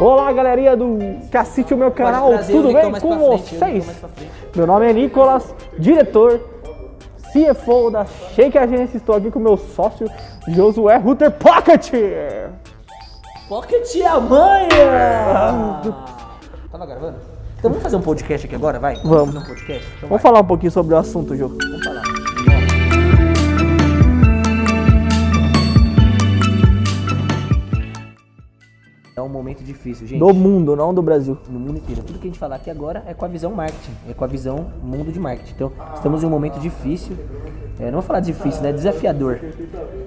Olá, galerinha do que assiste o meu canal, trazer o tudo bem com frente, o vocês? Meu nome é Nicolas, diretor, CFO da Shake Agência. Estou aqui com meu sócio Josué Ruter Pocket. Pocket a manha! Tava gravando? Então vamos fazer um podcast aqui agora, vai? Vamos. fazer um podcast? Então Vamos vai. falar um pouquinho sobre o assunto, Jô. Vamos falar. Um momento difícil, gente. Do mundo, não do Brasil. no mundo inteiro. Tudo que a gente falar aqui agora é com a visão marketing, é com a visão mundo de marketing. Então, estamos em um momento difícil, é, não vou falar difícil, né? Desafiador.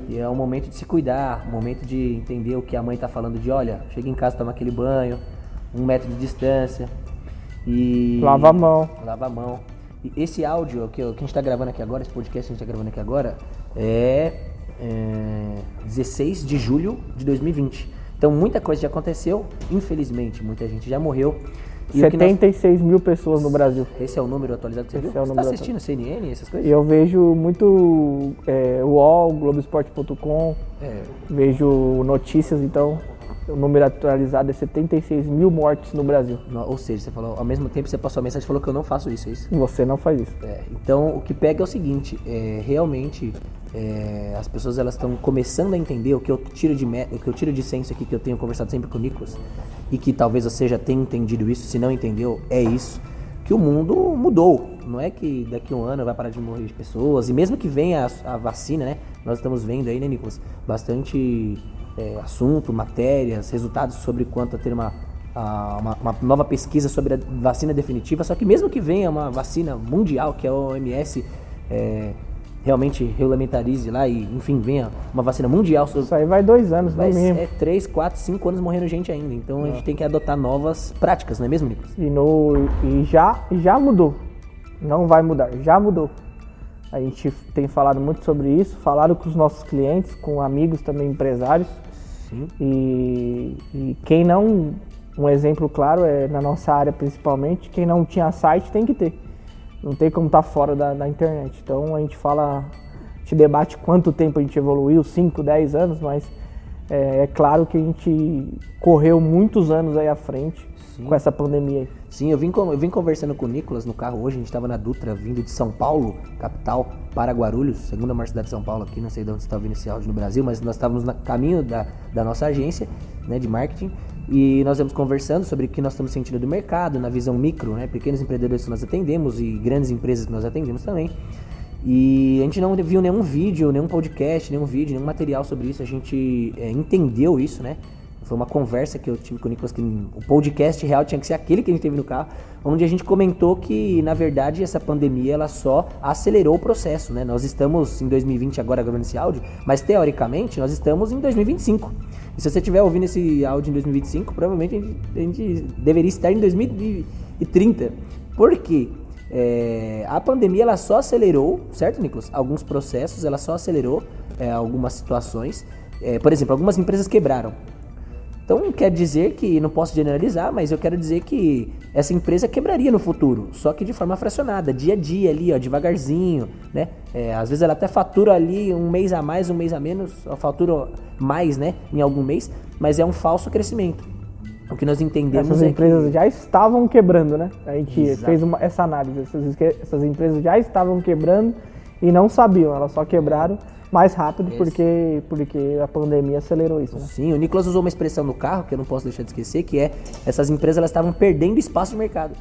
E é um momento de se cuidar, um momento de entender o que a mãe está falando de, olha, chega em casa, toma aquele banho, um metro de distância e... Lava a mão. Lava a mão. E esse áudio que, que a gente está gravando aqui agora, esse podcast que a gente está gravando aqui agora, é, é 16 de julho de 2020. Então muita coisa já aconteceu, infelizmente, muita gente já morreu. E o que nós- 76 mil pessoas no Brasil. Esse é o número atualizado que você Esse viu? é você está assistindo CNN, essas E coisas? eu vejo muito é, UOL, Globoesporte.com, É, vejo notícias, então o número atualizado é 76 mil mortes no Brasil. ou seja, você falou, ao mesmo tempo você passou a mensagem e falou que eu não faço isso, é isso? Você não faz isso. É, então o que pega é o seguinte, é, realmente é, as pessoas elas estão começando a entender o que eu tiro de o que eu tiro de senso aqui que eu tenho conversado sempre com o Nicolas e que talvez você já tenha entendido isso, se não entendeu, é isso que o mundo mudou. Não é que daqui a um ano vai parar de morrer de pessoas e mesmo que venha a, a vacina, né? Nós estamos vendo aí, né, Nicolas, bastante é, assunto, matérias, resultados sobre quanto a ter uma uma, uma nova pesquisa sobre a vacina definitiva, só que mesmo que venha uma vacina mundial, que a OMS é, realmente regulamentarize lá e, enfim, venha uma vacina mundial, sobre, Isso aí vai dois anos, no vai mínimo. é 3, 4, 5 anos morrendo gente ainda. Então a gente tem que adotar novas práticas, não é mesmo, Nicolas? E, no, e já, já mudou. Não vai mudar, já mudou. A gente tem falado muito sobre isso, falado com os nossos clientes, com amigos também empresários. Sim. E, e quem não, um exemplo claro é na nossa área principalmente, quem não tinha site tem que ter. Não tem como estar fora da, da internet. Então a gente fala, a gente debate quanto tempo a gente evoluiu, 5, 10 anos, mas é, é claro que a gente correu muitos anos aí à frente Sim. com essa pandemia aí. Sim, eu vim, eu vim conversando com o Nicolas no carro hoje, a gente estava na Dutra, vindo de São Paulo, capital, para Guarulhos, segunda maior cidade de São Paulo aqui, não sei de onde você está ouvindo esse áudio no Brasil, mas nós estávamos no caminho da, da nossa agência né, de marketing e nós estamos conversando sobre o que nós estamos sentindo do mercado, na visão micro, né, pequenos empreendedores que nós atendemos e grandes empresas que nós atendemos também. E a gente não viu nenhum vídeo, nenhum podcast, nenhum vídeo, nenhum material sobre isso. A gente é, entendeu isso, né? Foi uma conversa que eu tive com o Nicolas, que o podcast real tinha que ser aquele que a gente teve no carro, onde a gente comentou que, na verdade, essa pandemia ela só acelerou o processo, né? Nós estamos em 2020 agora gravando esse áudio, mas teoricamente nós estamos em 2025. E se você estiver ouvindo esse áudio em 2025, provavelmente a gente, a gente deveria estar em 2030. Por quê? É, a pandemia ela só acelerou, certo, Nicolas? Alguns processos, ela só acelerou é, algumas situações. É, por exemplo, algumas empresas quebraram. Então quer dizer que, não posso generalizar, mas eu quero dizer que essa empresa quebraria no futuro, só que de forma fracionada, dia a dia ali, ó, devagarzinho, né? É, às vezes ela até fatura ali um mês a mais, um mês a menos, fatura mais, né, em algum mês, mas é um falso crescimento. O que nós entendemos Essas é empresas que... já estavam quebrando, né? A gente Exato. fez uma- essa análise. Essas, essas empresas já estavam quebrando e não sabiam, elas só quebraram mais rápido Esse- porque, porque a pandemia acelerou isso, né? Sim, o Nicolas usou uma expressão no carro que eu não posso deixar de esquecer, que é essas empresas elas estavam perdendo espaço de mercado,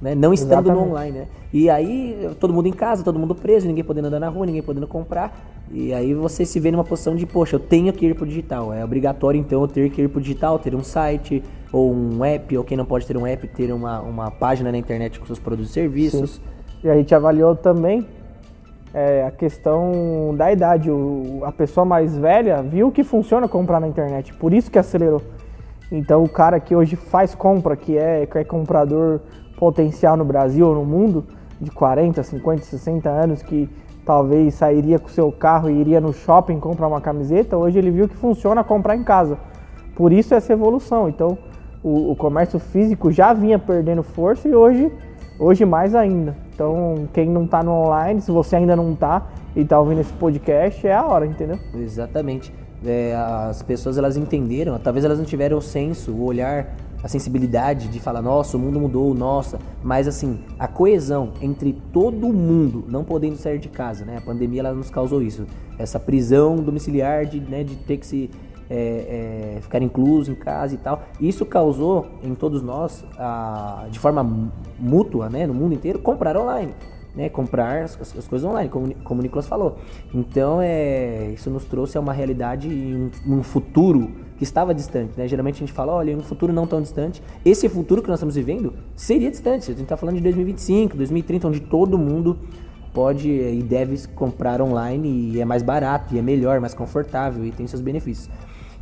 né? não estando no Exatamente. online. Né? E aí todo mundo em casa, todo mundo preso, ninguém podendo andar na rua, ninguém podendo comprar. E aí você se vê numa posição de, poxa, eu tenho que ir pro digital. É obrigatório então eu ter que ir pro digital, ter um site ou um app, ou quem não pode ter um app, ter uma, uma página na internet com seus produtos e serviços. E a gente avaliou também é, a questão da idade. O- a pessoa mais velha viu que funciona comprar na internet, por isso que acelerou. Então o cara que hoje faz compra, que é, que é comprador potencial no Brasil ou no mundo, de 40, 50, 60 anos, que talvez sairia com seu carro e iria no shopping comprar uma camiseta, hoje ele viu que funciona comprar em casa. Por isso essa evolução. Então o, o comércio físico já vinha perdendo força e hoje, hoje mais ainda. Então quem não está no online, se você ainda não está e está ouvindo esse podcast, é a hora, entendeu? Exatamente. É, as pessoas elas entenderam, talvez elas não tiveram o senso, o olhar a sensibilidade de falar, nossa, o mundo mudou, nossa, mas assim, a coesão entre todo mundo não podendo sair de casa, né? A pandemia ela nos causou isso, essa prisão domiciliar de, né, de ter que se é, é, ficar incluso em casa e tal. Isso causou em todos nós, a, de forma mútua, né, no mundo inteiro, comprar online. Né, comprar as, as, coisas online, como, como o Nicolas falou. Então, é, isso nos trouxe a uma realidade em um, um futuro que estava distante. Né? Geralmente a gente fala, olha, um futuro não tão distante. Esse futuro que nós estamos vivendo seria distante. A gente está falando de 2025, 2030, onde todo mundo pode e deve comprar online e é mais barato, e é melhor, mais confortável e tem seus benefícios.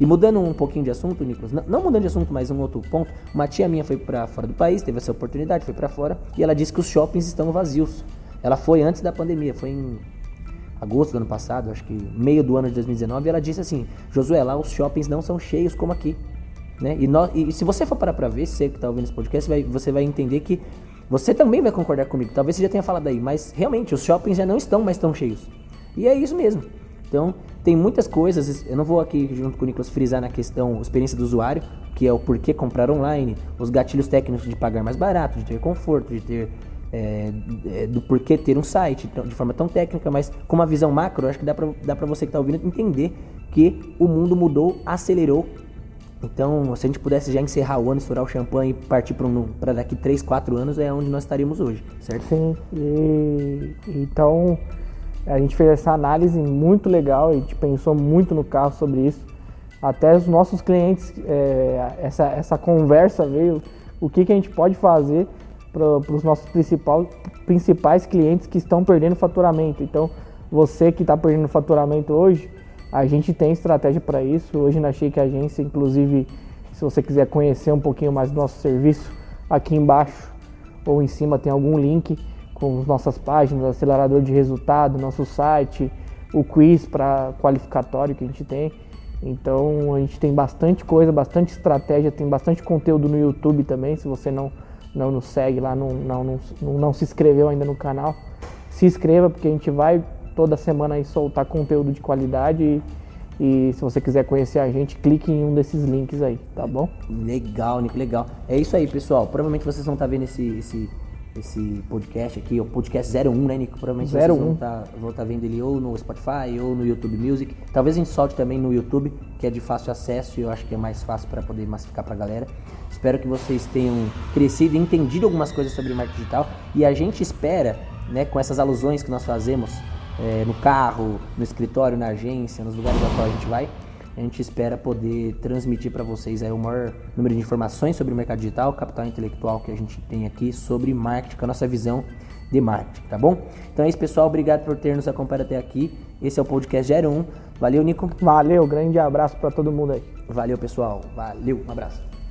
E mudando um pouquinho de assunto, Nicolas, não, não mudando de assunto, mas um outro ponto, uma tia minha foi para fora do país, teve essa oportunidade, foi para fora, e ela disse que os shoppings estão vazios. Ela foi antes da pandemia, foi em agosto do ano passado, acho que meio do ano de 2019, e ela disse assim: Josué, lá os shoppings não são cheios como aqui. Né? E, e se você for parar para ver, você que está ouvindo esse podcast, vai, você vai entender que você também vai concordar comigo. Talvez você já tenha falado aí, mas realmente os shoppings já não estão mais tão cheios. E é isso mesmo. Então, tem muitas coisas, eu não vou aqui junto com o Nicolas frisar na questão experiência do usuário, que é o porquê comprar online, os gatilhos técnicos de pagar mais barato, de ter conforto, de ter é, é, do porquê ter um site de forma tão técnica, mas com uma visão macro, acho que dá pra você que está ouvindo entender que o mundo mudou, acelerou. Então, se a gente pudesse já encerrar o ano, estourar o champanhe e partir para daqui 3, 4 anos, é onde nós estaríamos hoje, certo? Sim, e, então a gente fez essa análise muito legal, a gente pensou muito no carro sobre isso. Até os nossos clientes, é, essa, essa conversa veio, o que, que a gente pode fazer para os nossos principal, principais clientes que estão perdendo faturamento. Então, você que está perdendo faturamento hoje, a gente tem estratégia para isso. Hoje na Shake Agência, inclusive, se você quiser conhecer um pouquinho mais do nosso serviço, aqui embaixo ou em cima tem algum link com as nossas páginas, acelerador de resultado, nosso site, o quiz para qualificatório que a gente tem. Então a gente tem bastante coisa, bastante estratégia, tem bastante conteúdo no YouTube também. Se você não não nos segue lá, não, não, não, não se inscreveu ainda no canal, se inscreva porque a gente vai toda semana aí soltar conteúdo de qualidade e, e, se você quiser conhecer a gente, clique em um desses links aí, tá bom? Legal, Nico, legal. É isso aí, pessoal. Provavelmente vocês vão estar tá vendo esse, esse, esse podcast aqui, o podcast 01, né, Nico? Provavelmente 01. vocês vão estar tá, tá vendo ele ou no Spotify ou no YouTube Music. Talvez a gente solte também no YouTube, que é de fácil acesso e eu acho que é mais fácil para poder massificar para a galera. Espero que vocês tenham crescido e entendido algumas coisas sobre marketing digital e a gente espera, né, com essas alusões que nós fazemos é, no carro, no escritório, na agência, nos lugares a qual a gente vai, a gente espera poder transmitir para vocês aí o maior número de informações sobre o mercado digital, capital intelectual que a gente tem aqui sobre marketing, com a nossa visão de marketing, tá bom? Então é isso, pessoal. Obrigado por ter nos acompanhado até aqui. Esse é o podcast 01. Valeu, Nico. Valeu, grande abraço para todo mundo aí. Valeu, pessoal. Valeu, um abraço.